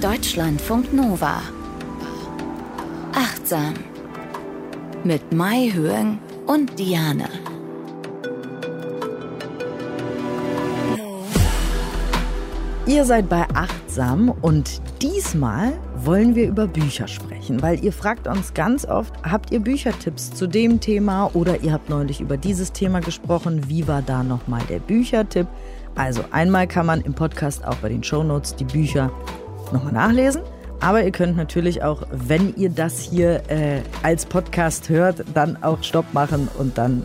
Deutschlandfunk Nova. Achtsam. Mit Mai Höhen und Diane. Ihr seid bei Achtsam und diesmal wollen wir über Bücher sprechen, weil ihr fragt uns ganz oft, habt ihr Büchertipps zu dem Thema oder ihr habt neulich über dieses Thema gesprochen, wie war da nochmal der Büchertipp? Also einmal kann man im Podcast auch bei den Shownotes die Bücher nochmal nachlesen. Aber ihr könnt natürlich auch, wenn ihr das hier äh, als Podcast hört, dann auch Stopp machen und dann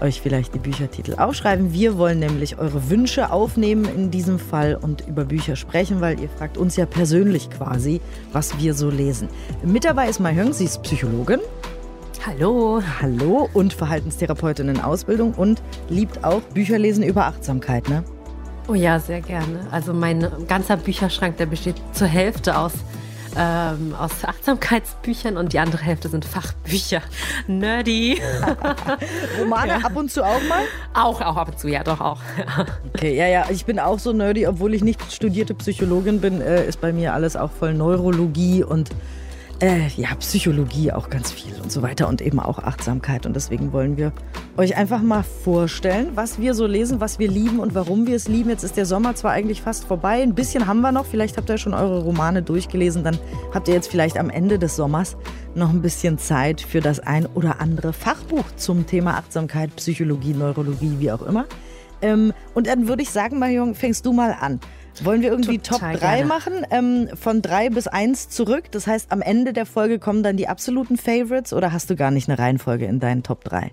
äh, euch vielleicht die Büchertitel aufschreiben. Wir wollen nämlich eure Wünsche aufnehmen in diesem Fall und über Bücher sprechen, weil ihr fragt uns ja persönlich quasi, was wir so lesen. Mit dabei ist Mai Höng, sie ist Psychologin. Hallo. Hallo und Verhaltenstherapeutin in Ausbildung und liebt auch Bücherlesen über Achtsamkeit, ne? Oh ja, sehr gerne. Also mein ganzer Bücherschrank, der besteht zur Hälfte aus, ähm, aus Achtsamkeitsbüchern und die andere Hälfte sind Fachbücher. Nerdy. Romane ja. ab und zu auch mal? Auch, auch ab und zu, ja, doch auch. okay, ja, ja, ich bin auch so nerdy, obwohl ich nicht studierte Psychologin bin, äh, ist bei mir alles auch voll Neurologie und äh, ja, Psychologie auch ganz viel und so weiter und eben auch Achtsamkeit. Und deswegen wollen wir euch einfach mal vorstellen, was wir so lesen, was wir lieben und warum wir es lieben. Jetzt ist der Sommer zwar eigentlich fast vorbei, ein bisschen haben wir noch. Vielleicht habt ihr schon eure Romane durchgelesen, dann habt ihr jetzt vielleicht am Ende des Sommers noch ein bisschen Zeit für das ein oder andere Fachbuch zum Thema Achtsamkeit, Psychologie, Neurologie, wie auch immer. Ähm, und dann würde ich sagen, Marion, fängst du mal an. Wollen wir irgendwie Total Top 3 gerne. machen? Ähm, von 3 bis 1 zurück. Das heißt, am Ende der Folge kommen dann die absoluten Favorites oder hast du gar nicht eine Reihenfolge in deinen Top 3?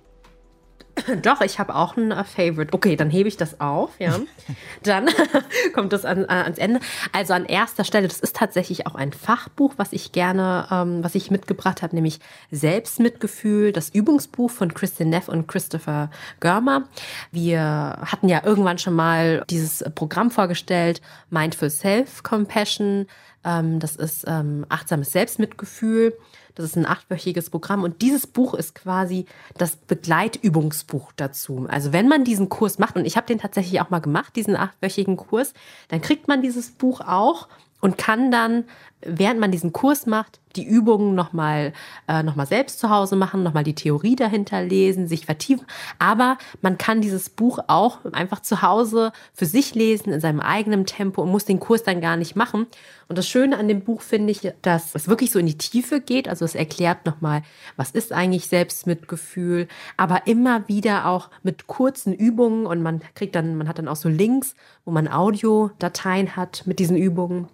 Doch, ich habe auch ein Favorite. Okay, dann hebe ich das auf, ja. Dann kommt das an, äh, ans Ende. Also an erster Stelle, das ist tatsächlich auch ein Fachbuch, was ich gerne, ähm, was ich mitgebracht habe, nämlich Selbstmitgefühl, das Übungsbuch von Kristin Neff und Christopher Görmer. Wir hatten ja irgendwann schon mal dieses Programm vorgestellt, Mindful Self-Compassion. Ähm, das ist ähm, achtsames Selbstmitgefühl. Das ist ein achtwöchiges Programm und dieses Buch ist quasi das Begleitübungsbuch dazu. Also wenn man diesen Kurs macht, und ich habe den tatsächlich auch mal gemacht, diesen achtwöchigen Kurs, dann kriegt man dieses Buch auch und kann dann, während man diesen Kurs macht, die Übungen nochmal äh, noch selbst zu Hause machen, nochmal die Theorie dahinter lesen, sich vertiefen. Aber man kann dieses Buch auch einfach zu Hause für sich lesen, in seinem eigenen Tempo und muss den Kurs dann gar nicht machen. Und das Schöne an dem Buch finde ich, dass es wirklich so in die Tiefe geht. Also es erklärt nochmal, was ist eigentlich Selbstmitgefühl, aber immer wieder auch mit kurzen Übungen und man kriegt dann, man hat dann auch so Links, wo man Audiodateien hat mit diesen Übungen.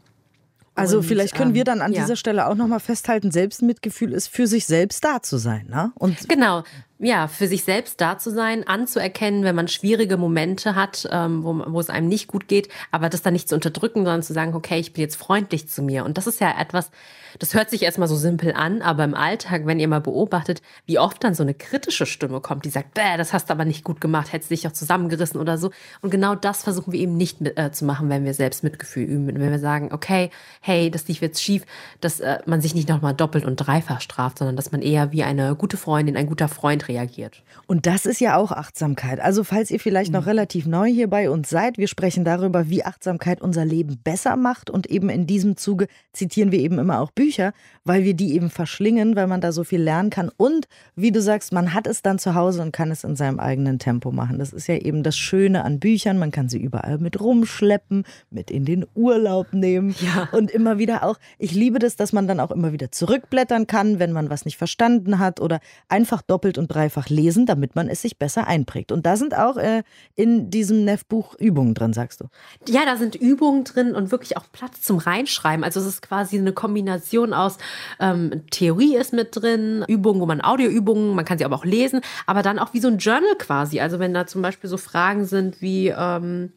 Also und, vielleicht können wir ähm, dann an ja. dieser Stelle auch nochmal festhalten, Selbstmitgefühl ist für sich selbst da zu sein. Ne? Und genau, ja, für sich selbst da zu sein, anzuerkennen, wenn man schwierige Momente hat, ähm, wo, wo es einem nicht gut geht, aber das dann nicht zu unterdrücken, sondern zu sagen, okay, ich bin jetzt freundlich zu mir. Und das ist ja etwas, das hört sich erstmal so simpel an, aber im Alltag, wenn ihr mal beobachtet, wie oft dann so eine kritische Stimme kommt, die sagt, Bäh, das hast du aber nicht gut gemacht, hättest dich auch zusammengerissen oder so. Und genau das versuchen wir eben nicht mit, äh, zu machen, wenn wir selbst Mitgefühl üben. Wenn wir sagen, okay, hey, das lief jetzt schief, dass äh, man sich nicht nochmal doppelt und dreifach straft, sondern dass man eher wie eine gute Freundin, ein guter Freund reagiert. Und das ist ja auch Achtsamkeit. Also falls ihr vielleicht mhm. noch relativ neu hier bei uns seid, wir sprechen darüber, wie Achtsamkeit unser Leben besser macht und eben in diesem Zuge zitieren wir eben immer auch Bücher, weil wir die eben verschlingen, weil man da so viel lernen kann und wie du sagst, man hat es dann zu Hause und kann es in seinem eigenen Tempo machen. Das ist ja eben das Schöne an Büchern, man kann sie überall mit rumschleppen, mit in den Urlaub nehmen ja. und immer wieder auch, ich liebe das, dass man dann auch immer wieder zurückblättern kann, wenn man was nicht verstanden hat oder einfach doppelt und dreifach lesen, damit man es sich besser einprägt. Und da sind auch äh, in diesem Neff-Buch Übungen drin, sagst du? Ja, da sind Übungen drin und wirklich auch Platz zum Reinschreiben. Also es ist quasi eine Kombination aus ähm, Theorie ist mit drin, Übungen, wo man Audioübungen, man kann sie aber auch lesen, aber dann auch wie so ein Journal quasi. Also wenn da zum Beispiel so Fragen sind wie ähm,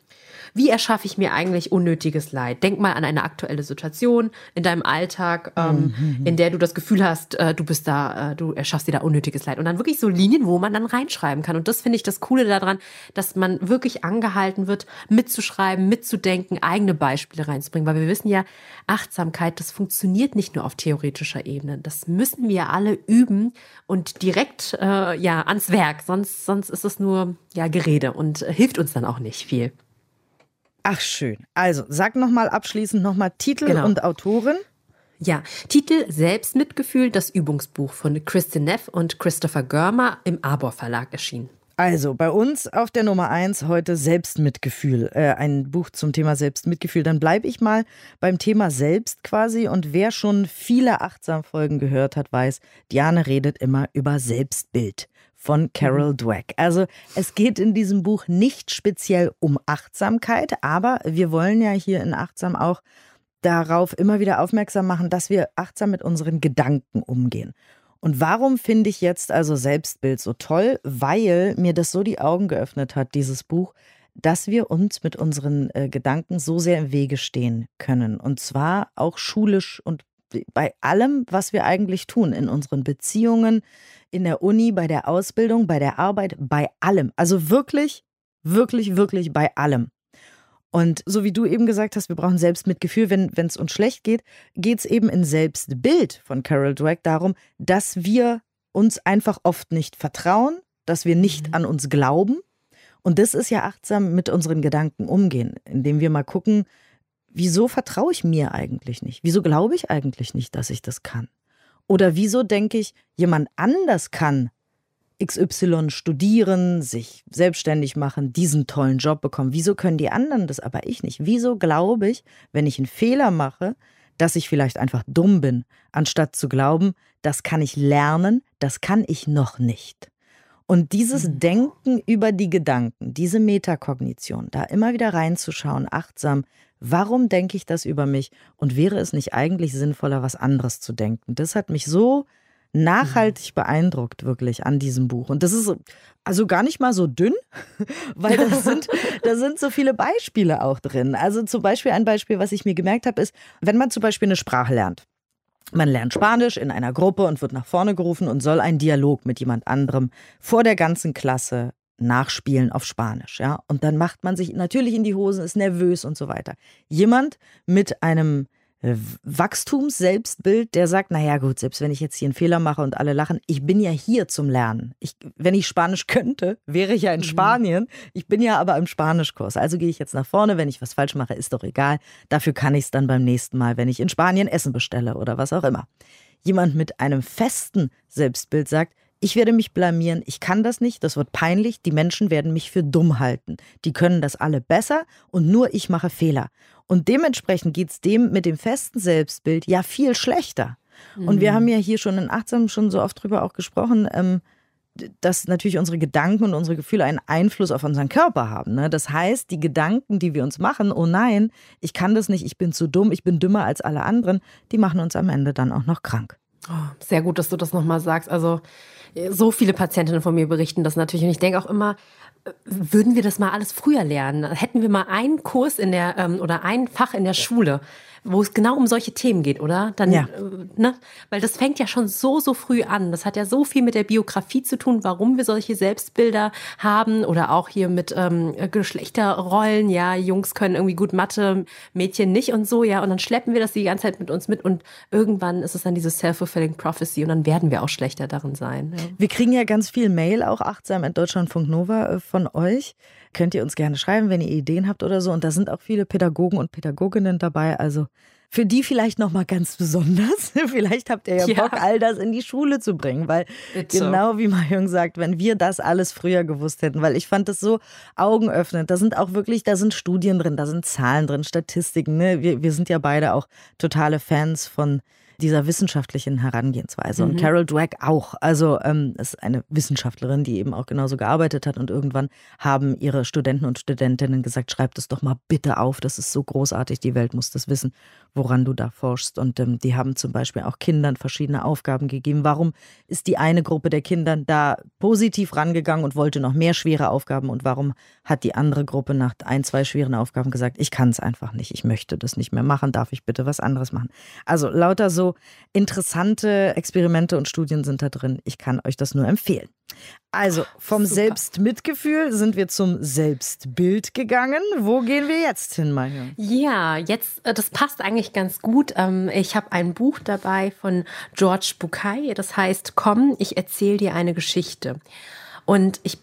wie erschaffe ich mir eigentlich unnötiges Leid? Denk mal an eine aktuelle Situation in deinem Alltag, ähm, mhm. in der du das Gefühl hast, äh, du bist da, äh, du erschaffst dir da unnötiges Leid. Und dann wirklich so Linien, wo man dann reinschreiben kann. Und das finde ich das Coole daran, dass man wirklich angehalten wird, mitzuschreiben, mitzudenken, eigene Beispiele reinzubringen. Weil wir wissen ja, Achtsamkeit, das funktioniert nicht nur auf theoretischer Ebene. Das müssen wir alle üben und direkt äh, ja ans Werk. Sonst, sonst ist es nur ja Gerede und äh, hilft uns dann auch nicht viel. Ach schön. Also sag nochmal abschließend nochmal Titel genau. und Autorin. Ja, Titel Selbstmitgefühl, das Übungsbuch von Kristin Neff und Christopher Görmer im Arbor Verlag erschienen. Also bei uns auf der Nummer eins heute Selbstmitgefühl, äh, ein Buch zum Thema Selbstmitgefühl. Dann bleibe ich mal beim Thema Selbst quasi. Und wer schon viele Achtsam-Folgen gehört hat, weiß, Diane redet immer über Selbstbild von Carol mhm. Dweck. Also es geht in diesem Buch nicht speziell um Achtsamkeit, aber wir wollen ja hier in Achtsam auch darauf immer wieder aufmerksam machen, dass wir achtsam mit unseren Gedanken umgehen. Und warum finde ich jetzt also Selbstbild so toll? Weil mir das so die Augen geöffnet hat, dieses Buch, dass wir uns mit unseren äh, Gedanken so sehr im Wege stehen können. Und zwar auch schulisch und bei allem, was wir eigentlich tun, in unseren Beziehungen, in der Uni, bei der Ausbildung, bei der Arbeit, bei allem. Also wirklich, wirklich, wirklich bei allem. Und so wie du eben gesagt hast, wir brauchen Selbstmitgefühl, wenn es uns schlecht geht, geht es eben in Selbstbild von Carol Dweck darum, dass wir uns einfach oft nicht vertrauen, dass wir nicht mhm. an uns glauben. Und das ist ja achtsam mit unseren Gedanken umgehen, indem wir mal gucken, wieso vertraue ich mir eigentlich nicht? Wieso glaube ich eigentlich nicht, dass ich das kann? Oder wieso denke ich, jemand anders kann XY studieren, sich selbstständig machen, diesen tollen Job bekommen. Wieso können die anderen das, aber ich nicht? Wieso glaube ich, wenn ich einen Fehler mache, dass ich vielleicht einfach dumm bin, anstatt zu glauben, das kann ich lernen, das kann ich noch nicht. Und dieses mhm. Denken über die Gedanken, diese Metakognition, da immer wieder reinzuschauen, achtsam, warum denke ich das über mich und wäre es nicht eigentlich sinnvoller, was anderes zu denken? Das hat mich so nachhaltig beeindruckt, wirklich an diesem Buch. Und das ist also gar nicht mal so dünn, weil da sind, da sind so viele Beispiele auch drin. Also zum Beispiel ein Beispiel, was ich mir gemerkt habe, ist, wenn man zum Beispiel eine Sprache lernt. Man lernt Spanisch in einer Gruppe und wird nach vorne gerufen und soll einen Dialog mit jemand anderem vor der ganzen Klasse nachspielen auf Spanisch, ja. Und dann macht man sich natürlich in die Hosen, ist nervös und so weiter. Jemand mit einem Wachstumsselbstbild, der sagt, naja gut, selbst wenn ich jetzt hier einen Fehler mache und alle lachen, ich bin ja hier zum Lernen. Ich, wenn ich Spanisch könnte, wäre ich ja in mhm. Spanien. Ich bin ja aber im Spanischkurs. Also gehe ich jetzt nach vorne, wenn ich was falsch mache, ist doch egal. Dafür kann ich es dann beim nächsten Mal, wenn ich in Spanien Essen bestelle oder was auch immer. Jemand mit einem festen Selbstbild sagt, ich werde mich blamieren, ich kann das nicht, das wird peinlich, die Menschen werden mich für dumm halten. Die können das alle besser und nur ich mache Fehler. Und dementsprechend geht es dem mit dem festen Selbstbild ja viel schlechter. Mhm. Und wir mhm. haben ja hier schon in Achtsam schon so oft drüber auch gesprochen, ähm, dass natürlich unsere Gedanken und unsere Gefühle einen Einfluss auf unseren Körper haben. Ne? Das heißt, die Gedanken, die wir uns machen, oh nein, ich kann das nicht, ich bin zu dumm, ich bin dümmer als alle anderen, die machen uns am Ende dann auch noch krank. Oh, sehr gut, dass du das nochmal sagst. Also so viele Patientinnen von mir berichten das natürlich. Und ich denke auch immer, würden wir das mal alles früher lernen? Hätten wir mal einen Kurs in der ähm, oder ein Fach in der Schule, wo es genau um solche Themen geht, oder? Dann, ja. Äh, ne? Weil das fängt ja schon so, so früh an. Das hat ja so viel mit der Biografie zu tun, warum wir solche Selbstbilder haben oder auch hier mit ähm, Geschlechterrollen. Ja, Jungs können irgendwie gut Mathe, Mädchen nicht und so, ja. Und dann schleppen wir das die ganze Zeit mit uns mit und irgendwann ist es dann diese self-fulfilling prophecy und dann werden wir auch schlechter darin sein. Ja. Wir kriegen ja ganz viel Mail, auch achtsam at Deutschlandfunk Nova äh, von euch könnt ihr uns gerne schreiben, wenn ihr Ideen habt oder so. Und da sind auch viele Pädagogen und Pädagoginnen dabei. Also für die vielleicht noch mal ganz besonders. vielleicht habt ihr ja, ja, Bock, all das in die Schule zu bringen, weil Bitte. genau wie Mahjong sagt, wenn wir das alles früher gewusst hätten, weil ich fand das so augenöffnend. Da sind auch wirklich, da sind Studien drin, da sind Zahlen drin, Statistiken. Ne? Wir, wir sind ja beide auch totale Fans von dieser wissenschaftlichen Herangehensweise. Mhm. Und Carol Dweck auch. Also ähm, ist eine Wissenschaftlerin, die eben auch genauso gearbeitet hat. Und irgendwann haben ihre Studenten und Studentinnen gesagt, schreib das doch mal bitte auf. Das ist so großartig. Die Welt muss das wissen, woran du da forschst. Und ähm, die haben zum Beispiel auch Kindern verschiedene Aufgaben gegeben. Warum ist die eine Gruppe der Kinder da positiv rangegangen und wollte noch mehr schwere Aufgaben? Und warum hat die andere Gruppe nach ein, zwei schweren Aufgaben gesagt, ich kann es einfach nicht, ich möchte das nicht mehr machen, darf ich bitte was anderes machen? Also lauter so interessante Experimente und Studien sind da drin. Ich kann euch das nur empfehlen. Also vom Super. Selbstmitgefühl sind wir zum Selbstbild gegangen. Wo gehen wir jetzt hin, Maja? Ja, jetzt, äh, das passt eigentlich ganz gut. Ähm, ich habe ein Buch dabei von George Bukai. Das heißt, komm, ich erzähle dir eine Geschichte. Und ich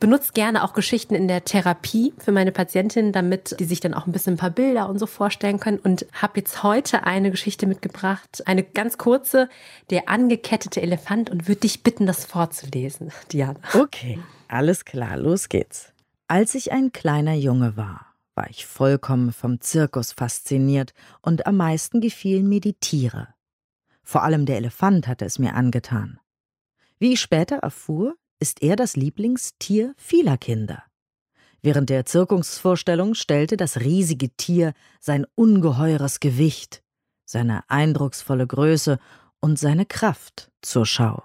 benutze gerne auch Geschichten in der Therapie für meine Patientinnen, damit die sich dann auch ein bisschen ein paar Bilder und so vorstellen können. Und habe jetzt heute eine Geschichte mitgebracht, eine ganz kurze, der angekettete Elefant und würde dich bitten, das vorzulesen, Diana. Okay, alles klar, los geht's. Als ich ein kleiner Junge war, war ich vollkommen vom Zirkus fasziniert und am meisten gefielen mir die Tiere. Vor allem der Elefant hatte es mir angetan. Wie ich später erfuhr, ist er das Lieblingstier vieler Kinder. Während der Zirkusvorstellung stellte das riesige Tier sein ungeheures Gewicht, seine eindrucksvolle Größe und seine Kraft zur Schau.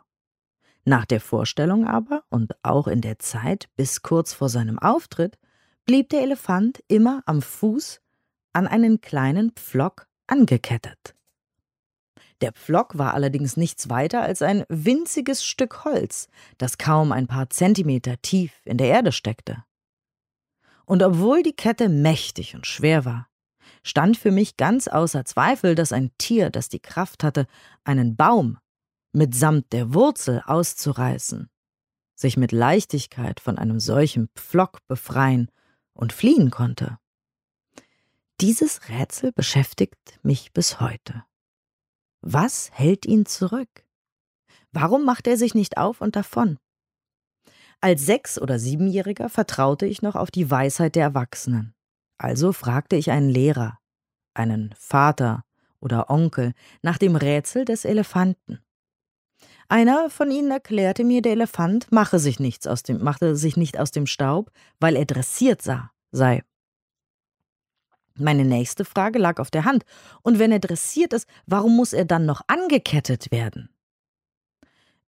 Nach der Vorstellung aber und auch in der Zeit bis kurz vor seinem Auftritt blieb der Elefant immer am Fuß an einen kleinen Pflock angekettet. Der Pflock war allerdings nichts weiter als ein winziges Stück Holz, das kaum ein paar Zentimeter tief in der Erde steckte. Und obwohl die Kette mächtig und schwer war, stand für mich ganz außer Zweifel, dass ein Tier, das die Kraft hatte, einen Baum mitsamt der Wurzel auszureißen, sich mit Leichtigkeit von einem solchen Pflock befreien und fliehen konnte. Dieses Rätsel beschäftigt mich bis heute. Was hält ihn zurück? Warum macht er sich nicht auf und davon? Als Sechs- oder Siebenjähriger vertraute ich noch auf die Weisheit der Erwachsenen. Also fragte ich einen Lehrer, einen Vater oder Onkel nach dem Rätsel des Elefanten. Einer von ihnen erklärte mir, der Elefant mache sich nichts aus dem, machte sich nicht aus dem Staub, weil er dressiert sah, sei. Meine nächste Frage lag auf der Hand. Und wenn er dressiert ist, warum muss er dann noch angekettet werden?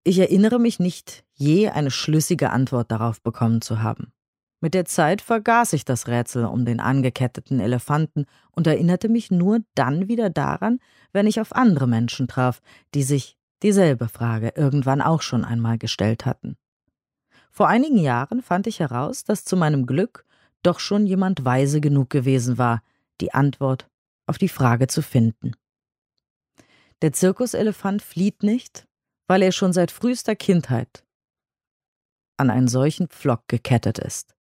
Ich erinnere mich nicht, je eine schlüssige Antwort darauf bekommen zu haben. Mit der Zeit vergaß ich das Rätsel um den angeketteten Elefanten und erinnerte mich nur dann wieder daran, wenn ich auf andere Menschen traf, die sich dieselbe Frage irgendwann auch schon einmal gestellt hatten. Vor einigen Jahren fand ich heraus, dass zu meinem Glück doch schon jemand weise genug gewesen war, die Antwort auf die Frage zu finden. Der Zirkuselefant flieht nicht, weil er schon seit frühester Kindheit an einen solchen Pflock gekettet ist.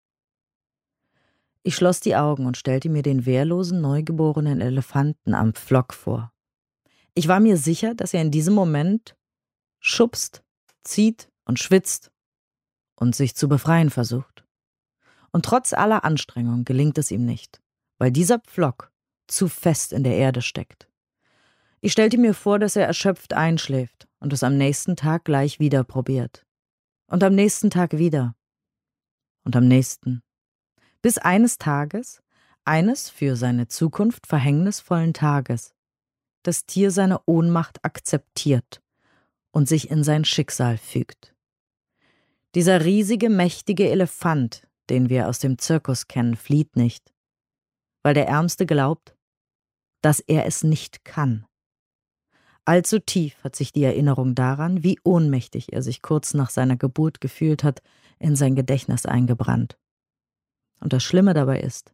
Ich schloss die Augen und stellte mir den wehrlosen, neugeborenen Elefanten am Pflock vor. Ich war mir sicher, dass er in diesem Moment schubst, zieht und schwitzt und sich zu befreien versucht. Und trotz aller Anstrengung gelingt es ihm nicht weil dieser Pflock zu fest in der Erde steckt. Ich stellte mir vor, dass er erschöpft einschläft und es am nächsten Tag gleich wieder probiert. Und am nächsten Tag wieder. Und am nächsten. Bis eines Tages, eines für seine Zukunft verhängnisvollen Tages, das Tier seine Ohnmacht akzeptiert und sich in sein Schicksal fügt. Dieser riesige, mächtige Elefant, den wir aus dem Zirkus kennen, flieht nicht weil der Ärmste glaubt, dass er es nicht kann. Allzu tief hat sich die Erinnerung daran, wie ohnmächtig er sich kurz nach seiner Geburt gefühlt hat, in sein Gedächtnis eingebrannt. Und das Schlimme dabei ist,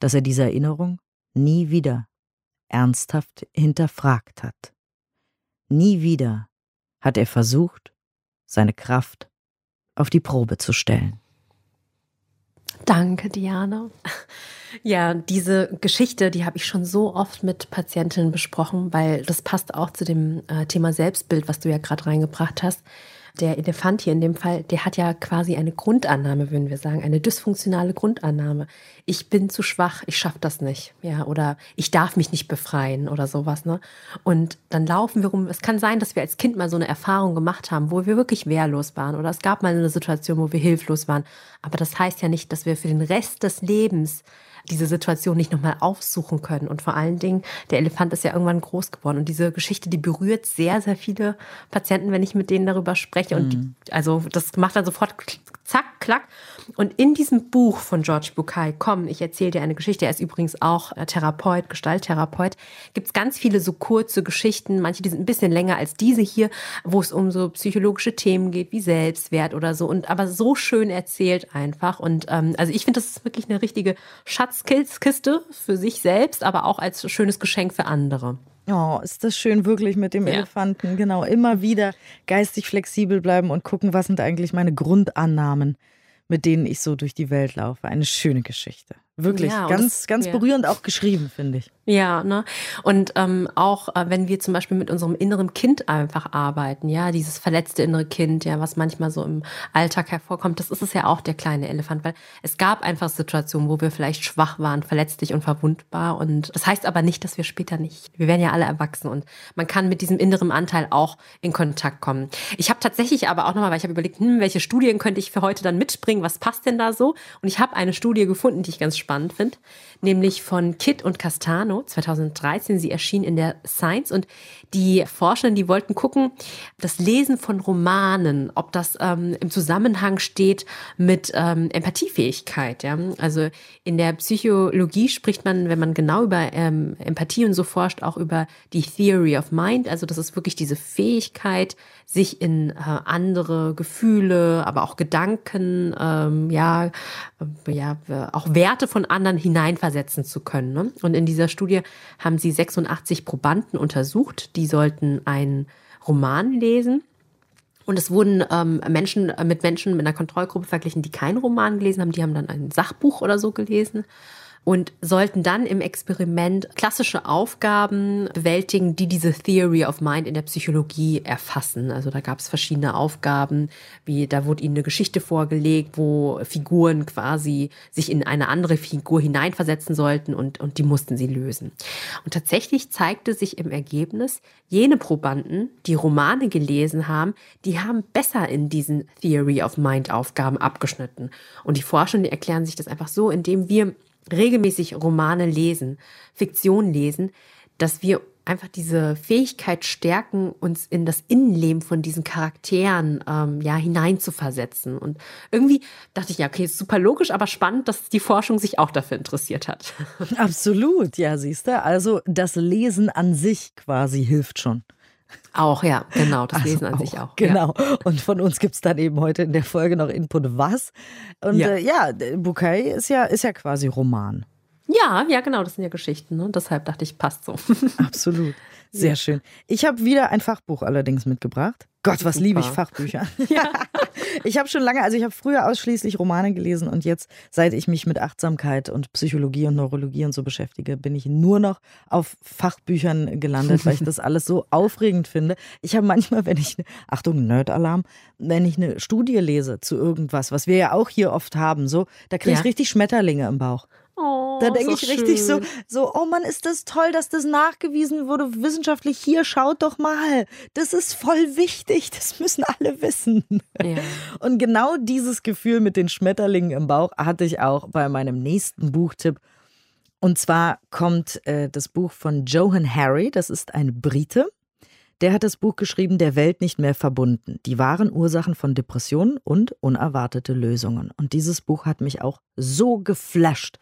dass er diese Erinnerung nie wieder ernsthaft hinterfragt hat. Nie wieder hat er versucht, seine Kraft auf die Probe zu stellen. Danke, Diana. Ja, diese Geschichte, die habe ich schon so oft mit Patientinnen besprochen, weil das passt auch zu dem äh, Thema Selbstbild, was du ja gerade reingebracht hast. Der Elefant hier in dem Fall, der hat ja quasi eine Grundannahme, würden wir sagen, eine dysfunktionale Grundannahme. Ich bin zu schwach, ich schaffe das nicht, ja, oder ich darf mich nicht befreien oder sowas, ne? Und dann laufen wir rum. Es kann sein, dass wir als Kind mal so eine Erfahrung gemacht haben, wo wir wirklich wehrlos waren, oder es gab mal eine Situation, wo wir hilflos waren. Aber das heißt ja nicht, dass wir für den Rest des Lebens diese Situation nicht nochmal aufsuchen können. Und vor allen Dingen, der Elefant ist ja irgendwann groß geworden. Und diese Geschichte, die berührt sehr, sehr viele Patienten, wenn ich mit denen darüber spreche. Und mhm. also das macht dann sofort zack, klack. Und in diesem Buch von George Bukai, komm, ich erzähle dir eine Geschichte, er ist übrigens auch äh, Therapeut, Gestalttherapeut, gibt es ganz viele so kurze Geschichten, manche, die sind ein bisschen länger als diese hier, wo es um so psychologische Themen geht, wie Selbstwert oder so. Und aber so schön erzählt einfach. Und ähm, also ich finde, das ist wirklich eine richtige Schatzkiste für sich selbst, aber auch als schönes Geschenk für andere. Oh, ist das schön wirklich mit dem ja. Elefanten. Genau, immer wieder geistig flexibel bleiben und gucken, was sind eigentlich meine Grundannahmen mit denen ich so durch die Welt laufe. Eine schöne Geschichte. Wirklich Ja, ganz, das- ganz ja. berührend auch geschrieben, finde ich. Ja, ne? Und ähm, auch äh, wenn wir zum Beispiel mit unserem inneren Kind einfach arbeiten, ja, dieses verletzte innere Kind, ja, was manchmal so im Alltag hervorkommt, das ist es ja auch der kleine Elefant, weil es gab einfach Situationen, wo wir vielleicht schwach waren, verletzlich und verwundbar. Und das heißt aber nicht, dass wir später nicht. Wir werden ja alle erwachsen und man kann mit diesem inneren Anteil auch in Kontakt kommen. Ich habe tatsächlich aber auch nochmal, weil ich habe überlegt, hm, welche Studien könnte ich für heute dann mitbringen, was passt denn da so? Und ich habe eine Studie gefunden, die ich ganz spannend finde, nämlich von Kitt und Castano 2013. Sie erschien in der Science und die Forschenden, die wollten gucken, das Lesen von Romanen, ob das ähm, im Zusammenhang steht mit ähm, Empathiefähigkeit. Ja? Also in der Psychologie spricht man, wenn man genau über ähm, Empathie und so forscht, auch über die Theory of Mind. Also das ist wirklich diese Fähigkeit, sich in äh, andere Gefühle, aber auch Gedanken, ähm, ja, äh, ja, äh, auch Werte von anderen hineinversetzen zu können. Ne? Und in dieser Studie haben sie 86 Probanden untersucht, die sollten einen Roman lesen. Und es wurden ähm, Menschen äh, mit Menschen mit einer Kontrollgruppe verglichen, die keinen Roman gelesen haben. Die haben dann ein Sachbuch oder so gelesen und sollten dann im Experiment klassische Aufgaben bewältigen, die diese Theory of Mind in der Psychologie erfassen. Also da gab es verschiedene Aufgaben, wie da wurde ihnen eine Geschichte vorgelegt, wo Figuren quasi sich in eine andere Figur hineinversetzen sollten und, und die mussten sie lösen. Und tatsächlich zeigte sich im Ergebnis, jene Probanden, die Romane gelesen haben, die haben besser in diesen Theory of Mind Aufgaben abgeschnitten. Und die Forschenden die erklären sich das einfach so, indem wir regelmäßig Romane lesen, Fiktion lesen, dass wir einfach diese Fähigkeit stärken, uns in das Innenleben von diesen Charakteren ähm, ja hineinzuversetzen. Und irgendwie dachte ich, ja, okay, ist super logisch, aber spannend, dass die Forschung sich auch dafür interessiert hat. Absolut, ja, siehst du. Also das Lesen an sich quasi hilft schon. Auch, ja, genau, das Also Lesen an sich auch. Ja. Genau. Und von uns gibt es dann eben heute in der Folge noch Input was. Und Ja. ja, äh, ja Bouquet ist ja, ist ja quasi Roman. Ja, ja, genau, das sind ja Geschichten. Ne? Deshalb dachte ich, passt so. Absolut. Sehr schön. Ich habe wieder ein Fachbuch allerdings mitgebracht. Gott, was liebe ich Super. Fachbücher. ich habe schon lange, also ich habe früher ausschließlich Romane gelesen und jetzt, seit ich mich mit Achtsamkeit und Psychologie und Neurologie und so beschäftige, bin ich nur noch auf Fachbüchern gelandet, weil ich das alles so aufregend finde. Ich habe manchmal, wenn ich, Achtung, Nerd-Alarm, wenn ich eine Studie lese zu irgendwas, was wir ja auch hier oft haben, so, da kriege ich Ja. richtig Schmetterlinge im Bauch. Oh, Da denke ich richtig so, so, oh Mann, ist das toll, dass das nachgewiesen wurde wissenschaftlich. Hier, schaut doch mal. Das ist voll wichtig. Das müssen alle wissen. Ja. Und genau dieses Gefühl mit den Schmetterlingen im Bauch hatte ich auch bei meinem nächsten Buchtipp. Und zwar kommt äh, das Buch von Johan Harry. Das ist ein Brite. Der hat das Buch geschrieben, Der Welt nicht mehr verbunden. Die wahren Ursachen von Depressionen und unerwartete Lösungen. Und dieses Buch hat mich auch so geflasht.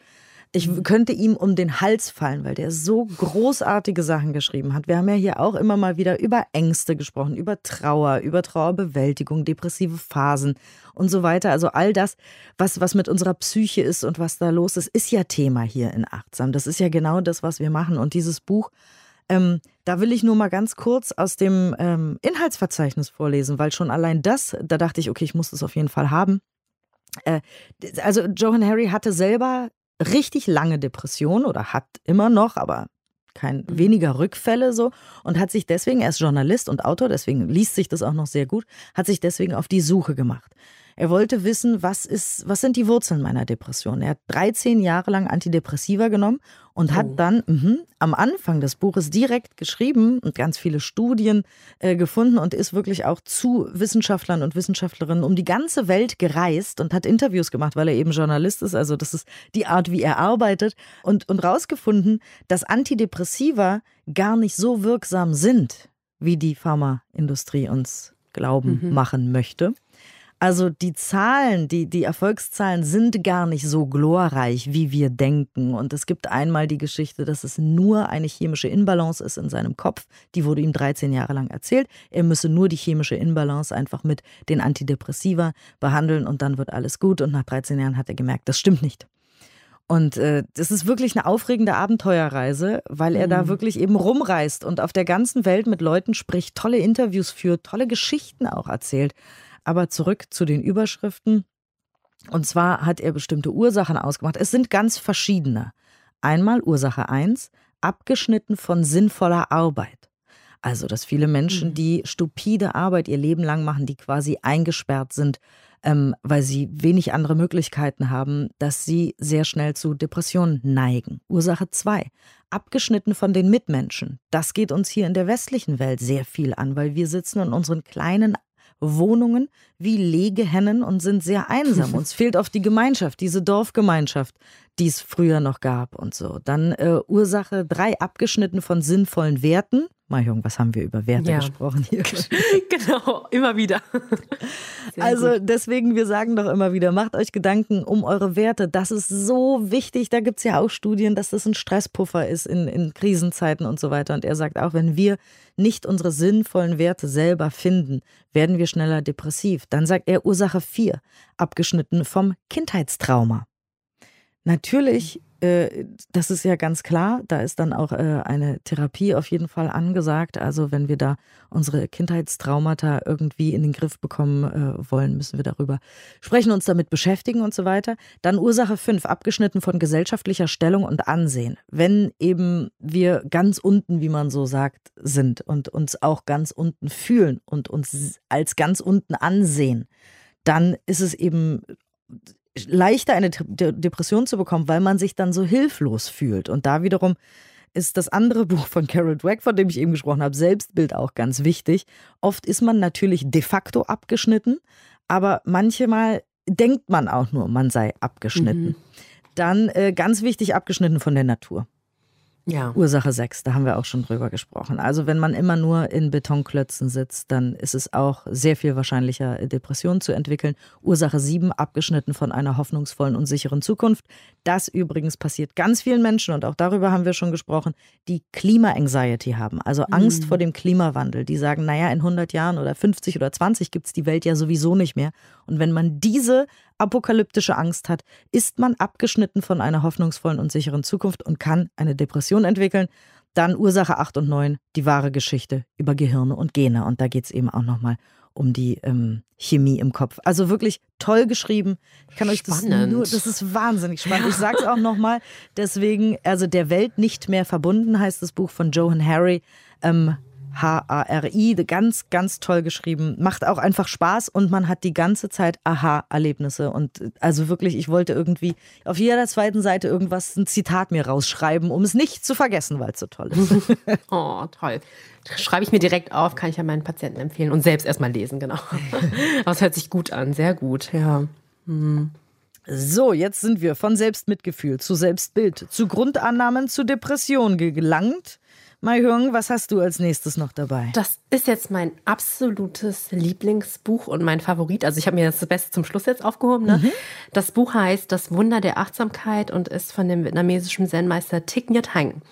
Ich könnte ihm um den Hals fallen, weil der so großartige Sachen geschrieben hat. Wir haben ja hier auch immer mal wieder über Ängste gesprochen, über Trauer, über Trauerbewältigung, depressive Phasen und so weiter. Also all das, was, was mit unserer Psyche ist und was da los ist, ist ja Thema hier in Achtsam. Das ist ja genau das, was wir machen. Und dieses Buch, ähm, da will ich nur mal ganz kurz aus dem ähm, Inhaltsverzeichnis vorlesen, weil schon allein das, da dachte ich, okay, ich muss das auf jeden Fall haben. Äh, also Johan Harry hatte selber richtig lange Depression oder hat immer noch, aber kein weniger Rückfälle so und hat sich deswegen, er ist Journalist und Autor, deswegen liest sich das auch noch sehr gut, hat sich deswegen auf die Suche gemacht. Er wollte wissen, was ist, was sind die Wurzeln meiner Depression? Er hat 13 Jahre lang Antidepressiva genommen und hat Oh. dann mhm, am Anfang des Buches direkt geschrieben und ganz viele Studien äh, gefunden und ist wirklich auch zu Wissenschaftlern und Wissenschaftlerinnen um die ganze Welt gereist und hat Interviews gemacht, weil er eben Journalist ist. Also das ist die Art, wie er arbeitet und, und rausgefunden, dass Antidepressiva gar nicht so wirksam sind, wie die Pharmaindustrie uns glauben machen möchte. Also die Zahlen, die, die Erfolgszahlen sind gar nicht so glorreich, wie wir denken. Und es gibt einmal die Geschichte, dass es nur eine chemische Inbalance ist in seinem Kopf. Die wurde ihm 13 Jahre lang erzählt. Er müsse nur die chemische Inbalance einfach mit den Antidepressiva behandeln und dann wird alles gut. Und nach 13 Jahren hat er gemerkt, das stimmt nicht. Und äh, das ist wirklich eine aufregende Abenteuerreise, weil er da wirklich eben rumreist und auf der ganzen Welt mit Leuten spricht, tolle Interviews führt, tolle Geschichten auch erzählt. Aber zurück zu den Überschriften. Und zwar hat er bestimmte Ursachen ausgemacht. Es sind ganz verschiedene. Einmal Ursache 1, abgeschnitten von sinnvoller Arbeit. Also, dass viele Menschen, mhm. die stupide Arbeit ihr Leben lang machen, die quasi eingesperrt sind, ähm, weil sie wenig andere Möglichkeiten haben, dass sie sehr schnell zu Depressionen neigen. Ursache 2. Abgeschnitten von den Mitmenschen. Das geht uns hier in der westlichen Welt sehr viel an, weil wir sitzen in unseren kleinen Wohnungen wie Legehennen und sind sehr einsam. Uns fehlt oft die Gemeinschaft, diese Dorfgemeinschaft, die es früher noch gab und so. Dann äh, Ursache 3, abgeschnitten von sinnvollen Werten. Mahjong, was haben wir über Werte ja. gesprochen hier? genau, immer wieder. Sehr also gut. deswegen, wir sagen doch immer wieder, macht euch Gedanken um eure Werte. Das ist so wichtig. Da gibt es ja auch Studien, dass das ein Stresspuffer ist in, in Krisenzeiten und so weiter. Und er sagt auch, wenn wir nicht unsere sinnvollen Werte selber finden, werden wir schneller depressiv. Dann sagt er Ursache 4, abgeschnitten vom Kindheitstrauma. Natürlich das ist ja ganz klar. Da ist dann auch äh, eine Therapie auf jeden Fall angesagt. Also wenn wir da unsere Kindheitstraumata irgendwie in den Griff bekommen äh, wollen, müssen wir darüber sprechen, uns damit beschäftigen und so weiter. Dann Ursache 5, abgeschnitten von gesellschaftlicher Stellung und Ansehen. Wenn eben wir ganz unten, wie man so sagt, sind und uns auch ganz unten fühlen und uns als ganz unten ansehen, dann ist es eben leichter eine Depression zu bekommen, weil man sich dann so hilflos fühlt. Und da wiederum ist das andere Buch von Carol Dweck, von dem ich eben gesprochen habe, Selbstbild auch ganz wichtig. Oft ist man natürlich de facto abgeschnitten, aber manchmal denkt man auch nur, man sei abgeschnitten. Mhm. Dann äh, ganz wichtig, abgeschnitten von der Natur. Ja. Ursache 6, da haben wir auch schon drüber gesprochen. Also wenn man immer nur in Betonklötzen sitzt, dann ist es auch sehr viel wahrscheinlicher, Depressionen zu entwickeln. Ursache 7, abgeschnitten von einer hoffnungsvollen und sicheren Zukunft. Das übrigens passiert ganz vielen Menschen und auch darüber haben wir schon gesprochen, die Klima-Anxiety haben, also Angst mhm. vor dem Klimawandel. Die sagen, naja, in 100 Jahren oder 50 oder 20 gibt es die Welt ja sowieso nicht mehr. Und wenn man diese apokalyptische Angst hat, ist man abgeschnitten von einer hoffnungsvollen und sicheren Zukunft und kann eine Depression entwickeln. Dann Ursache 8 und 9, die wahre Geschichte über Gehirne und Gene. Und da geht es eben auch nochmal um die ähm, Chemie im Kopf. Also wirklich toll geschrieben. Ich kann euch das nur, das ist wahnsinnig spannend. Ja. Ich sage es auch nochmal. Deswegen, also der Welt nicht mehr verbunden heißt das Buch von Johan Harry. Ähm, H-A-R-I, ganz, ganz toll geschrieben. Macht auch einfach Spaß und man hat die ganze Zeit Aha-Erlebnisse. Und also wirklich, ich wollte irgendwie auf jeder zweiten Seite irgendwas, ein Zitat mir rausschreiben, um es nicht zu vergessen, weil es so toll ist. oh, toll. Schreibe ich mir direkt auf, kann ich ja meinen Patienten empfehlen und selbst erstmal lesen, genau. Aber es hört sich gut an, sehr gut, ja. Hm. So, jetzt sind wir von Selbstmitgefühl zu Selbstbild, zu Grundannahmen, zu Depression gelangt. Mai Hung, was hast du als nächstes noch dabei? Das ist jetzt mein absolutes Lieblingsbuch und mein Favorit. Also ich habe mir das Beste zum Schluss jetzt aufgehoben. Ne? Mhm. Das Buch heißt Das Wunder der Achtsamkeit und ist von dem vietnamesischen Zen-Meister Thich Nhat Hanh.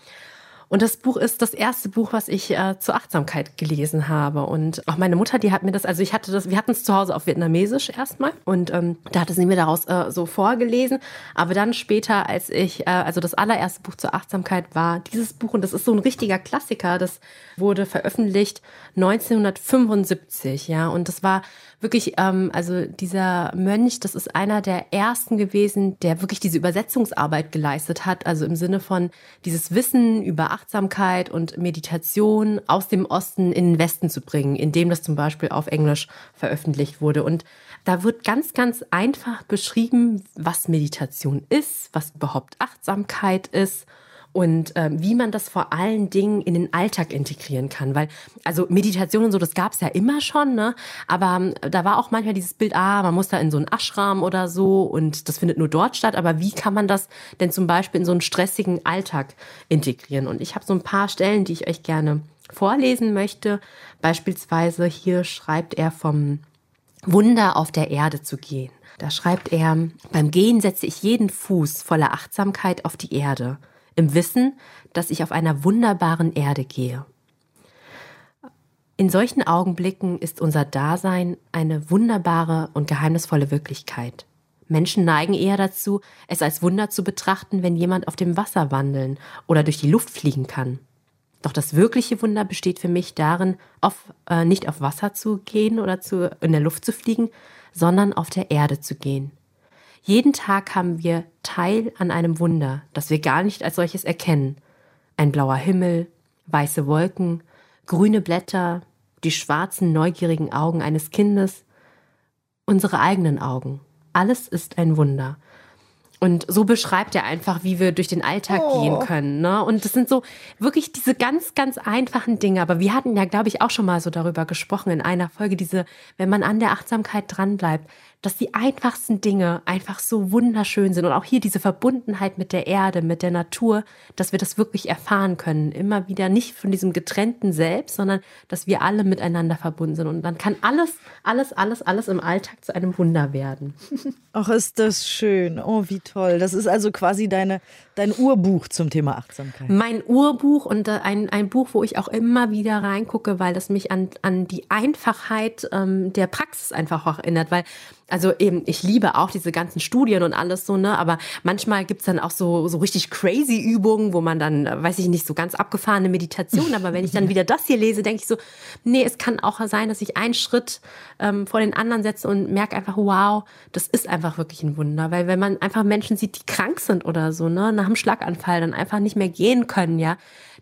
Und das Buch ist das erste Buch, was ich äh, zur Achtsamkeit gelesen habe. Und auch meine Mutter, die hat mir das, also ich hatte das, wir hatten es zu Hause auf Vietnamesisch erstmal und ähm, da hatte sie mir daraus äh, so vorgelesen. Aber dann später, als ich, äh, also das allererste Buch zur Achtsamkeit war dieses Buch und das ist so ein richtiger Klassiker. Das wurde veröffentlicht 1975, ja, und das war wirklich, ähm, also dieser Mönch, das ist einer der ersten gewesen, der wirklich diese Übersetzungsarbeit geleistet hat, also im Sinne von dieses Wissen über Achtsamkeit und Meditation aus dem Osten in den Westen zu bringen, indem das zum Beispiel auf Englisch veröffentlicht wurde. Und da wird ganz, ganz einfach beschrieben, was Meditation ist, was überhaupt Achtsamkeit ist und ähm, wie man das vor allen Dingen in den Alltag integrieren kann. Weil, also Meditation und so, das gab es ja immer schon, ne? Aber ähm, da war auch manchmal dieses Bild, ah, man muss da in so einen Ashram oder so und das findet nur dort statt. Aber wie kann man das denn zum Beispiel in so einen stressigen Alltag integrieren? Und ich habe so ein paar Stellen, die ich euch gerne vorlesen möchte. Beispielsweise hier schreibt er vom Wunder auf der Erde zu gehen. Da schreibt er, beim Gehen setze ich jeden Fuß voller Achtsamkeit auf die Erde im Wissen, dass ich auf einer wunderbaren Erde gehe. In solchen Augenblicken ist unser Dasein eine wunderbare und geheimnisvolle Wirklichkeit. Menschen neigen eher dazu, es als Wunder zu betrachten, wenn jemand auf dem Wasser wandeln oder durch die Luft fliegen kann. Doch das wirkliche Wunder besteht für mich darin, auf, äh, nicht auf Wasser zu gehen oder zu, in der Luft zu fliegen, sondern auf der Erde zu gehen. Jeden Tag haben wir Teil an einem Wunder, das wir gar nicht als solches erkennen. Ein blauer Himmel, weiße Wolken, grüne Blätter, die schwarzen, neugierigen Augen eines Kindes, unsere eigenen Augen. Alles ist ein Wunder. Und so beschreibt er einfach, wie wir durch den Alltag oh. gehen können. Ne? Und das sind so wirklich diese ganz, ganz einfachen Dinge. Aber wir hatten ja, glaube ich, auch schon mal so darüber gesprochen in einer Folge, diese, wenn man an der Achtsamkeit dranbleibt, dass die einfachsten Dinge einfach so wunderschön sind und auch hier diese Verbundenheit mit der Erde, mit der Natur, dass wir das wirklich erfahren können. Immer wieder nicht von diesem getrennten Selbst, sondern dass wir alle miteinander verbunden sind. Und dann kann alles, alles, alles, alles im Alltag zu einem Wunder werden. Ach, ist das schön. Oh, wie toll. Das ist also quasi deine, dein Urbuch zum Thema Achtsamkeit. Mein Urbuch und äh, ein, ein Buch, wo ich auch immer wieder reingucke, weil das mich an, an die Einfachheit ähm, der Praxis einfach auch erinnert. Weil also eben, ich liebe auch diese ganzen Studien und alles so, ne? Aber manchmal gibt's dann auch so, so richtig crazy Übungen, wo man dann, weiß ich nicht, so ganz abgefahrene Meditation, aber wenn ich dann wieder das hier lese, denke ich so, nee, es kann auch sein, dass ich einen Schritt ähm, vor den anderen setze und merke einfach, wow, das ist einfach wirklich ein Wunder. Weil wenn man einfach Menschen sieht, die krank sind oder so, ne, nach einem Schlaganfall dann einfach nicht mehr gehen können, ja,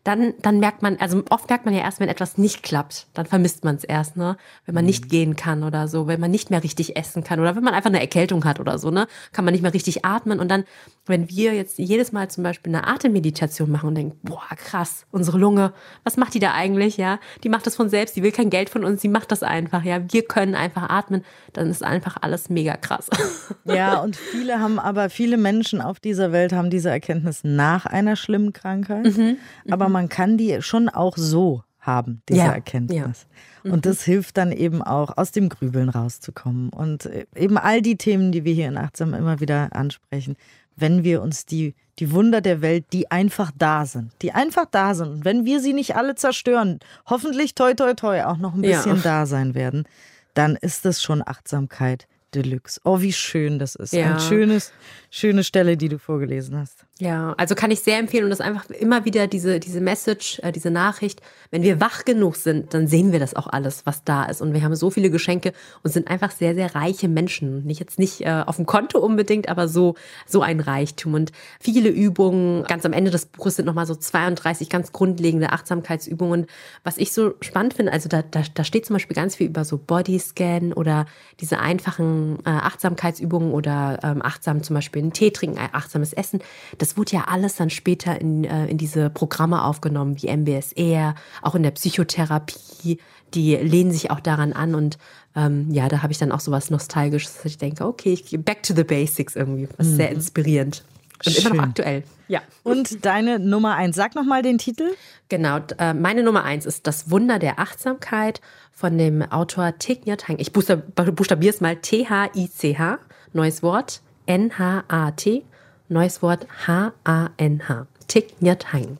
dann, dann merkt man, also oft merkt man ja erst, wenn etwas nicht klappt, dann vermisst man es erst, ne? Wenn man nicht mhm. gehen kann oder so, wenn man nicht mehr richtig essen kann oder wenn man einfach eine Erkältung hat oder so, ne? Kann man nicht mehr richtig atmen und dann, wenn wir jetzt jedes Mal zum Beispiel eine Atemmeditation machen und denken, boah, krass, unsere Lunge, was macht die da eigentlich, ja? Die macht das von selbst, die will kein Geld von uns, die macht das einfach, ja? Wir können einfach atmen, dann ist einfach alles mega krass. Ja, und viele haben aber, viele Menschen auf dieser Welt haben diese Erkenntnis nach einer schlimmen Krankheit, mhm, aber man kann die schon auch so haben, diese ja, Erkenntnis. Ja. Und das hilft dann eben auch, aus dem Grübeln rauszukommen. Und äh, eben all die Themen, die wir hier in Achtsam immer wieder ansprechen, wenn wir uns die, die Wunder der Welt, die einfach da sind, die einfach da sind, und wenn wir sie nicht alle zerstören, hoffentlich toi toi toi auch noch ein bisschen ja. da sein werden, dann ist das schon Achtsamkeit Deluxe. Oh, wie schön das ist. Ja. Ein schönes, schöne Stelle, die du vorgelesen hast. Ja, also kann ich sehr empfehlen und das einfach immer wieder diese, diese Message, äh, diese Nachricht. Wenn wir wach genug sind, dann sehen wir das auch alles, was da ist. Und wir haben so viele Geschenke und sind einfach sehr, sehr reiche Menschen. Nicht jetzt nicht äh, auf dem Konto unbedingt, aber so, so ein Reichtum. Und viele Übungen, ganz am Ende des Buches sind nochmal so 32 ganz grundlegende Achtsamkeitsübungen. Was ich so spannend finde, also da, da, da steht zum Beispiel ganz viel über so Bodyscan oder diese einfachen äh, Achtsamkeitsübungen oder ähm, achtsam zum Beispiel einen Tee trinken, achtsames Essen. Das das wurde ja alles dann später in, äh, in diese Programme aufgenommen, wie MBSR, auch in der Psychotherapie. Die lehnen sich auch daran an und ähm, ja, da habe ich dann auch so was Nostalgisches, dass ich denke, okay, ich gehe back to the basics irgendwie. Was mhm. sehr inspirierend. Und Schön. immer noch aktuell. Ja. Und deine Nummer eins, sag nochmal den Titel. Genau, äh, meine Nummer eins ist Das Wunder der Achtsamkeit von dem Autor Thich Nhat Hanh. Ich buchstabiere es mal T-H-I-C-H, neues Wort, N-H-A-T Neues Wort H-A-N-H. Thich Nhat Hanh.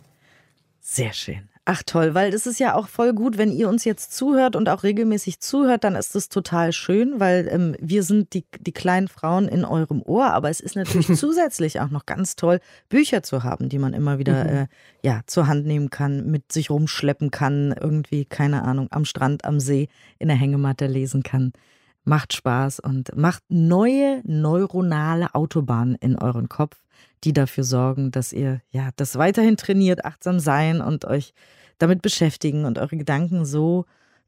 Sehr schön. Ach toll, weil das ist ja auch voll gut, wenn ihr uns jetzt zuhört und auch regelmäßig zuhört, dann ist das total schön, weil ähm, wir sind die, die kleinen Frauen in eurem Ohr, aber es ist natürlich zusätzlich auch noch ganz toll, Bücher zu haben, die man immer wieder mhm. äh, ja, zur Hand nehmen kann, mit sich rumschleppen kann, irgendwie, keine Ahnung, am Strand, am See, in der Hängematte lesen kann macht Spaß und macht neue neuronale Autobahnen in euren Kopf, die dafür sorgen, dass ihr ja das weiterhin trainiert, achtsam sein und euch damit beschäftigen und eure Gedanken so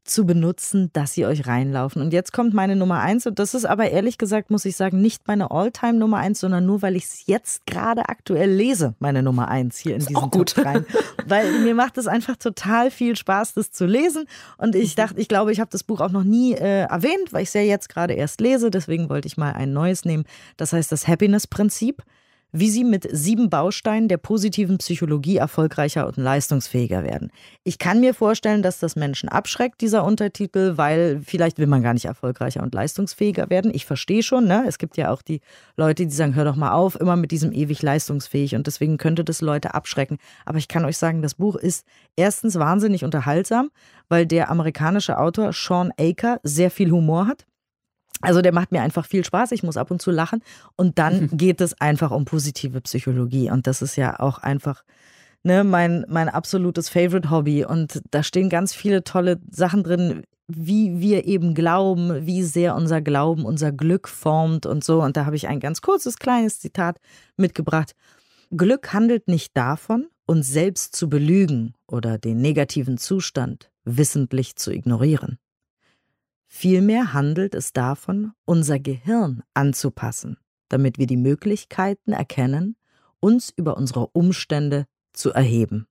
zu benutzen, dass sie euch reinlaufen. Und jetzt kommt meine Nummer eins. Und das ist aber ehrlich gesagt, muss ich sagen, nicht meine Alltime Nummer eins, sondern nur, weil ich es jetzt gerade aktuell lese, meine Nummer eins hier in diesem Top rein. weil mir macht es einfach total viel Spaß, das zu lesen. Und ich mhm. dachte, ich glaube, ich habe das Buch auch noch nie äh, erwähnt, weil ich es ja jetzt gerade erst lese. Deswegen wollte ich mal ein neues nehmen. Das heißt das Happiness-Prinzip wie sie mit sieben Bausteinen der positiven Psychologie erfolgreicher und leistungsfähiger werden. Ich kann mir vorstellen, dass das Menschen abschreckt, dieser Untertitel, weil vielleicht will man gar nicht erfolgreicher und leistungsfähiger werden. Ich verstehe schon, ne? Es gibt ja auch die Leute, die sagen, hör doch mal auf, immer mit diesem ewig leistungsfähig und deswegen könnte das Leute abschrecken. Aber ich kann euch sagen, das Buch ist erstens wahnsinnig unterhaltsam, weil der amerikanische Autor Sean Aker sehr viel Humor hat. Also der macht mir einfach viel Spaß, ich muss ab und zu lachen und dann mhm. geht es einfach um positive Psychologie und das ist ja auch einfach ne, mein, mein absolutes Favorite Hobby und da stehen ganz viele tolle Sachen drin, wie wir eben glauben, wie sehr unser Glauben unser Glück formt und so. Und da habe ich ein ganz kurzes, kleines Zitat mitgebracht. Glück handelt nicht davon, uns selbst zu belügen oder den negativen Zustand wissentlich zu ignorieren. Vielmehr handelt es davon, unser Gehirn anzupassen, damit wir die Möglichkeiten erkennen, uns über unsere Umstände zu erheben.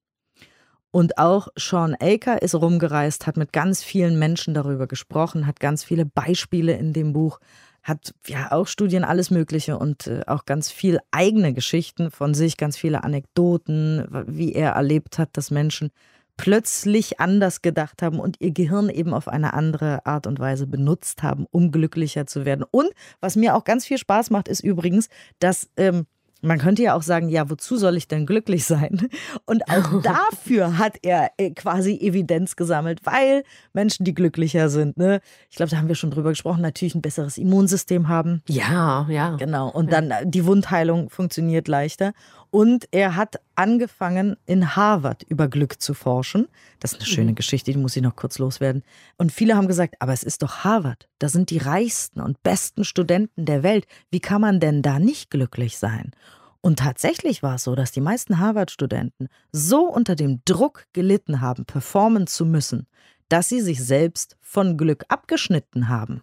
Und auch Sean Aker ist rumgereist, hat mit ganz vielen Menschen darüber gesprochen, hat ganz viele Beispiele in dem Buch, hat ja auch Studien, alles Mögliche und äh, auch ganz viel eigene Geschichten von sich, ganz viele Anekdoten, wie er erlebt hat, dass Menschen plötzlich anders gedacht haben und ihr Gehirn eben auf eine andere Art und Weise benutzt haben, um glücklicher zu werden. Und was mir auch ganz viel Spaß macht, ist übrigens, dass ähm, man könnte ja auch sagen, ja, wozu soll ich denn glücklich sein? Und auch dafür hat er äh, quasi Evidenz gesammelt, weil Menschen, die glücklicher sind, ne, ich glaube, da haben wir schon drüber gesprochen, natürlich ein besseres Immunsystem haben. Ja, ja. Genau. Und dann äh, die Wundheilung funktioniert leichter. Und er hat angefangen, in Harvard über Glück zu forschen. Das ist eine schöne mhm. Geschichte, die muss ich noch kurz loswerden. Und viele haben gesagt, aber es ist doch Harvard. Da sind die reichsten und besten Studenten der Welt. Wie kann man denn da nicht glücklich sein? Und tatsächlich war es so, dass die meisten Harvard-Studenten so unter dem Druck gelitten haben, performen zu müssen, dass sie sich selbst von Glück abgeschnitten haben.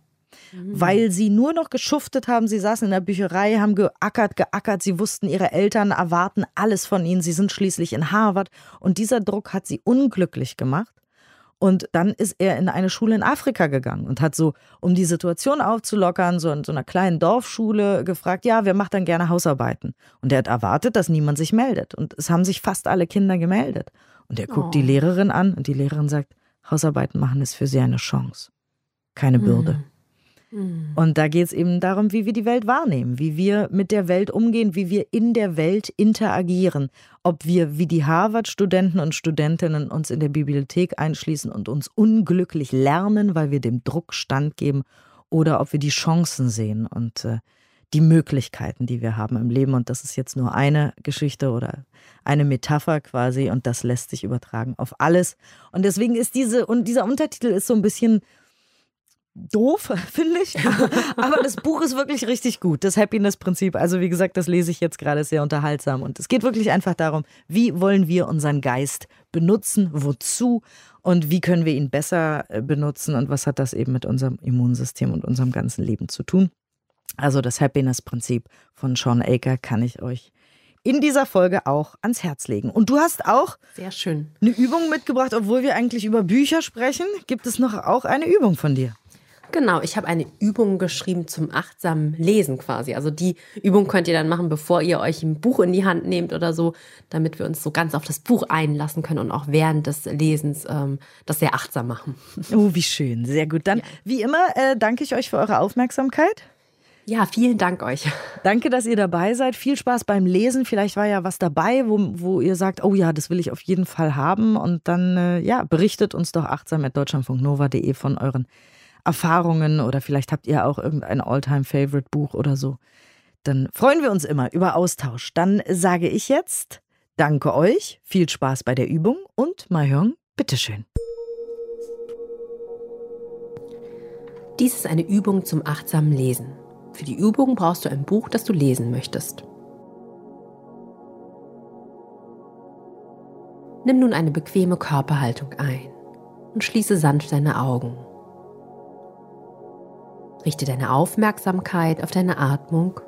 Mhm. Weil sie nur noch geschuftet haben, sie saßen in der Bücherei, haben geackert, geackert, sie wussten, ihre Eltern erwarten alles von ihnen, sie sind schließlich in Harvard und dieser Druck hat sie unglücklich gemacht. Und dann ist er in eine Schule in Afrika gegangen und hat so, um die Situation aufzulockern, so in so einer kleinen Dorfschule gefragt, ja, wer macht dann gerne Hausarbeiten? Und er hat erwartet, dass niemand sich meldet. Und es haben sich fast alle Kinder gemeldet. Und er guckt oh. die Lehrerin an und die Lehrerin sagt, Hausarbeiten machen ist für sie eine Chance, keine Bürde. Mhm. Mhm. Und da geht es eben darum, wie wir die Welt wahrnehmen, wie wir mit der Welt umgehen, wie wir in der Welt interagieren. Ob wir wie die Harvard-Studenten und Studentinnen uns in der Bibliothek einschließen und uns unglücklich lernen, weil wir dem Druck standgeben, oder ob wir die Chancen sehen und äh, die Möglichkeiten, die wir haben im Leben. Und das ist jetzt nur eine Geschichte oder eine Metapher quasi und das lässt sich übertragen auf alles. Und deswegen ist diese, und dieser Untertitel ist so ein bisschen doof, finde ich. Aber das Buch ist wirklich richtig gut. Das Happiness-Prinzip. Also, wie gesagt, das lese ich jetzt gerade sehr unterhaltsam. Und es geht wirklich einfach darum, wie wollen wir unseren Geist benutzen, wozu und wie können wir ihn besser äh, benutzen und was hat das eben mit unserem Immunsystem und unserem ganzen Leben zu tun. Also, das Happiness-Prinzip von Sean Aker kann ich euch in dieser Folge auch ans Herz legen. Und du hast auch Sehr schön. eine Übung mitgebracht, obwohl wir eigentlich über Bücher sprechen. Gibt es noch auch eine Übung von dir? Genau, ich habe eine Übung geschrieben zum achtsamen Lesen quasi. Also die Übung könnt ihr dann machen, bevor ihr euch ein Buch in die Hand nehmt oder so, damit wir uns so ganz auf das Buch einlassen können und auch während des Lesens ähm, das sehr achtsam machen. Oh, wie schön, sehr gut. Dann, ja. wie immer, äh, danke ich euch für eure Aufmerksamkeit. Ja, vielen Dank euch. Danke, dass ihr dabei seid. Viel Spaß beim Lesen. Vielleicht war ja was dabei, wo, wo ihr sagt, oh ja, das will ich auf jeden Fall haben. Und dann, äh, ja, berichtet uns doch achtsam at deutschlandfunknova.de von euren Erfahrungen oder vielleicht habt ihr auch irgendein All-Time-Favorite-Buch oder so. Dann freuen wir uns immer über Austausch. Dann sage ich jetzt Danke euch, viel Spaß bei der Übung und Mahjong, bitteschön. Dies ist eine Übung zum achtsamen Lesen. Für die Übung brauchst du ein Buch, das du lesen möchtest. Nimm nun eine bequeme Körperhaltung ein und schließe sanft deine Augen. Richte deine Aufmerksamkeit auf deine Atmung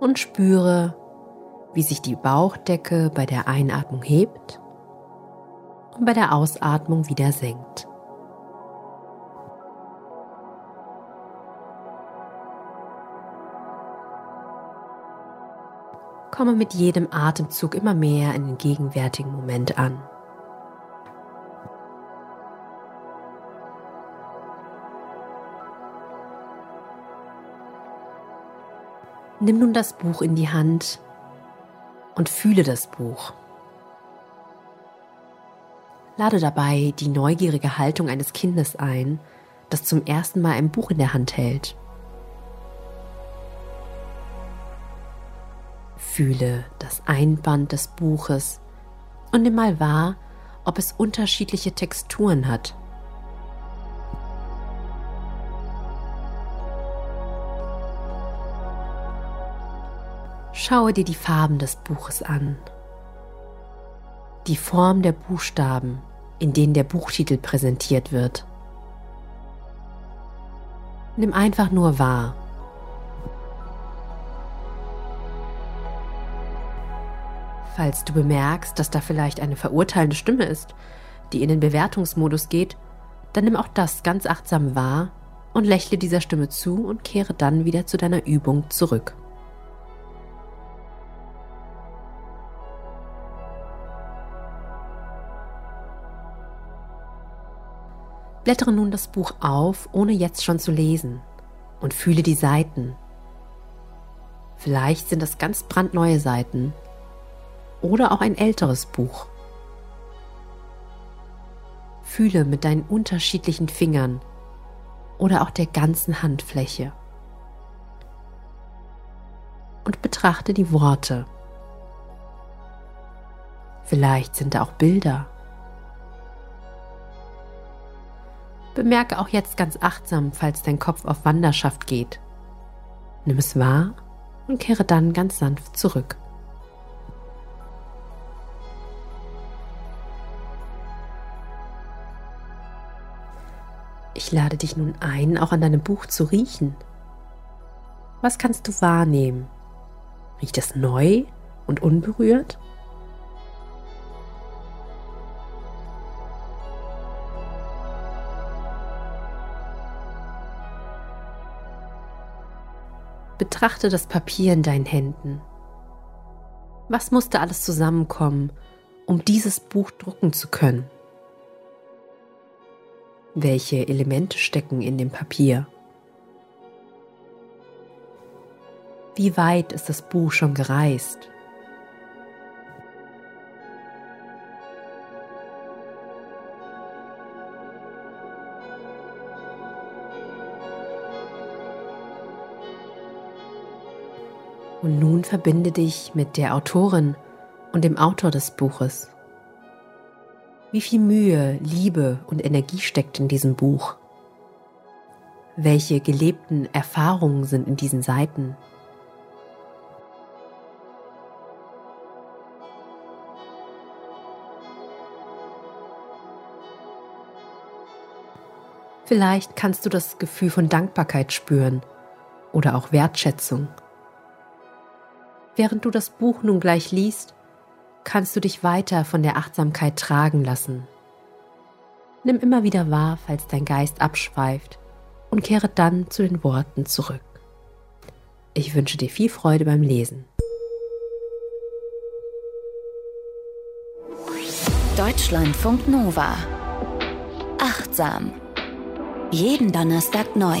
und spüre, wie sich die Bauchdecke bei der Einatmung hebt und bei der Ausatmung wieder senkt. Komme mit jedem Atemzug immer mehr in den gegenwärtigen Moment an. Nimm nun das Buch in die Hand und fühle das Buch. Lade dabei die neugierige Haltung eines Kindes ein, das zum ersten Mal ein Buch in der Hand hält. Fühle das Einband des Buches und nimm mal wahr, ob es unterschiedliche Texturen hat. Schaue dir die Farben des Buches an. Die Form der Buchstaben, in denen der Buchtitel präsentiert wird. Nimm einfach nur wahr. Falls du bemerkst, dass da vielleicht eine verurteilende Stimme ist, die in den Bewertungsmodus geht, dann nimm auch das ganz achtsam wahr und lächle dieser Stimme zu und kehre dann wieder zu deiner Übung zurück. Blättere nun das Buch auf, ohne jetzt schon zu lesen, und fühle die Seiten. Vielleicht sind das ganz brandneue Seiten oder auch ein älteres Buch. Fühle mit deinen unterschiedlichen Fingern oder auch der ganzen Handfläche. Und betrachte die Worte. Vielleicht sind da auch Bilder. Bemerke auch jetzt ganz achtsam, falls dein Kopf auf Wanderschaft geht. Nimm es wahr und kehre dann ganz sanft zurück. Ich lade dich nun ein, auch an deinem Buch zu riechen. Was kannst du wahrnehmen? Riecht es neu und unberührt? Betrachte das Papier in deinen Händen. Was musste alles zusammenkommen, um dieses Buch drucken zu können? Welche Elemente stecken in dem Papier? Wie weit ist das Buch schon gereist? Und nun verbinde dich mit der Autorin und dem Autor des Buches. Wie viel Mühe, Liebe und Energie steckt in diesem Buch? Welche gelebten Erfahrungen sind in diesen Seiten? Vielleicht kannst du das Gefühl von Dankbarkeit spüren oder auch Wertschätzung. Während du das Buch nun gleich liest, kannst du dich weiter von der Achtsamkeit tragen lassen. Nimm immer wieder wahr, falls dein Geist abschweift und kehre dann zu den Worten zurück. Ich wünsche dir viel Freude beim Lesen. Deutschlandfunk Nova. Achtsam. Jeden Donnerstag neu.